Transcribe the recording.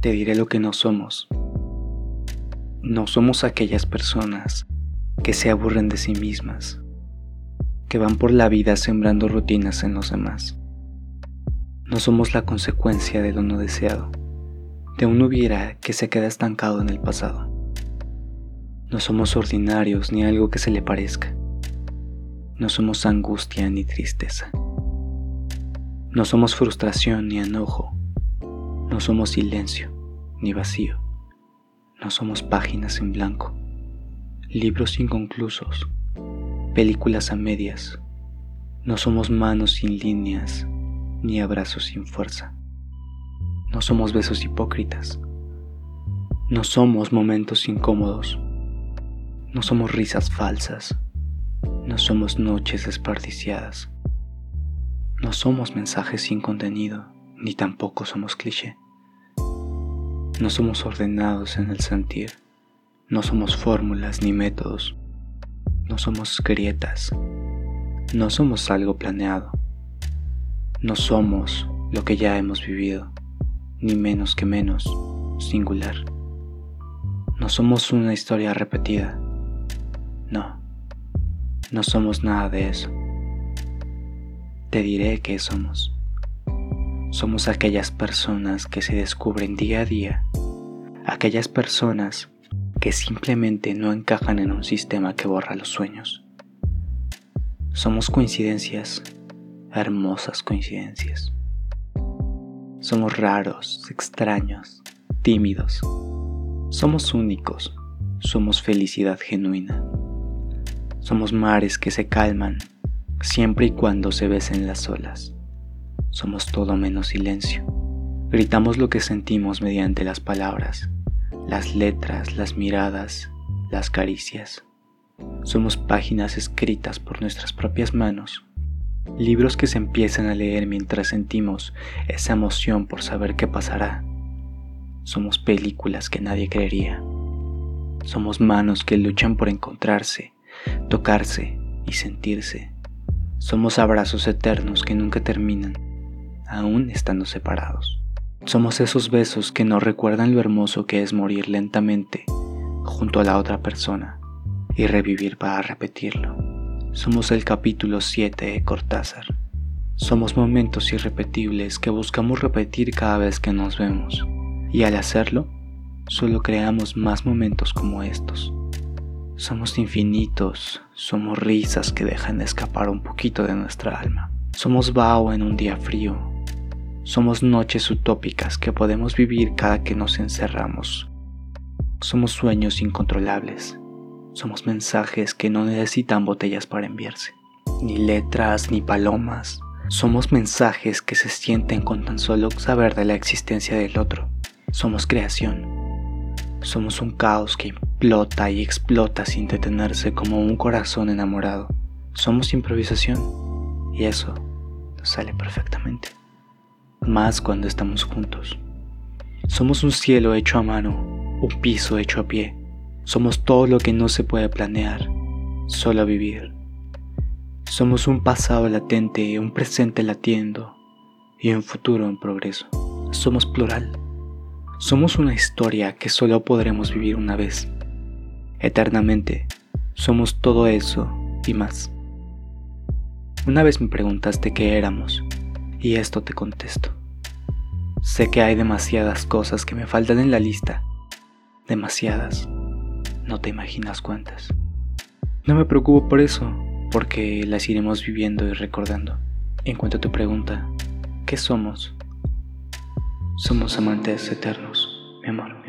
te diré lo que no somos. No somos aquellas personas que se aburren de sí mismas, que van por la vida sembrando rutinas en los demás. No somos la consecuencia de lo no deseado, de un hubiera que se queda estancado en el pasado. No somos ordinarios ni algo que se le parezca. No somos angustia ni tristeza. No somos frustración ni enojo. No somos silencio ni vacío. No somos páginas en blanco, libros inconclusos, películas a medias. No somos manos sin líneas ni abrazos sin fuerza. No somos besos hipócritas. No somos momentos incómodos. No somos risas falsas. No somos noches desperdiciadas. No somos mensajes sin contenido, ni tampoco somos cliché. No somos ordenados en el sentir, no somos fórmulas ni métodos, no somos grietas, no somos algo planeado, no somos lo que ya hemos vivido, ni menos que menos, singular. No somos una historia repetida, no, no somos nada de eso. Te diré que somos. Somos aquellas personas que se descubren día a día, aquellas personas que simplemente no encajan en un sistema que borra los sueños. Somos coincidencias, hermosas coincidencias. Somos raros, extraños, tímidos. Somos únicos, somos felicidad genuina. Somos mares que se calman siempre y cuando se besen las olas. Somos todo menos silencio. Gritamos lo que sentimos mediante las palabras, las letras, las miradas, las caricias. Somos páginas escritas por nuestras propias manos, libros que se empiezan a leer mientras sentimos esa emoción por saber qué pasará. Somos películas que nadie creería. Somos manos que luchan por encontrarse, tocarse y sentirse somos abrazos eternos que nunca terminan, aún estando separados. Somos esos besos que nos recuerdan lo hermoso que es morir lentamente junto a la otra persona y revivir para repetirlo. Somos el capítulo 7 de Cortázar. Somos momentos irrepetibles que buscamos repetir cada vez que nos vemos y al hacerlo, solo creamos más momentos como estos. Somos infinitos, somos risas que dejan escapar un poquito de nuestra alma. Somos vaho en un día frío. Somos noches utópicas que podemos vivir cada que nos encerramos. Somos sueños incontrolables. Somos mensajes que no necesitan botellas para enviarse. Ni letras ni palomas. Somos mensajes que se sienten con tan solo saber de la existencia del otro. Somos creación somos un caos que implota y explota sin detenerse como un corazón enamorado. Somos improvisación y eso nos sale perfectamente. Más cuando estamos juntos. Somos un cielo hecho a mano, un piso hecho a pie. Somos todo lo que no se puede planear, solo vivir. Somos un pasado latente, un presente latiendo y un futuro en progreso. Somos plural. Somos una historia que solo podremos vivir una vez. Eternamente, somos todo eso y más. Una vez me preguntaste qué éramos, y esto te contesto. Sé que hay demasiadas cosas que me faltan en la lista. Demasiadas. No te imaginas cuántas. No me preocupo por eso, porque las iremos viviendo y recordando. En cuanto a tu pregunta, ¿qué somos? Somos amantes eternos, mi amor.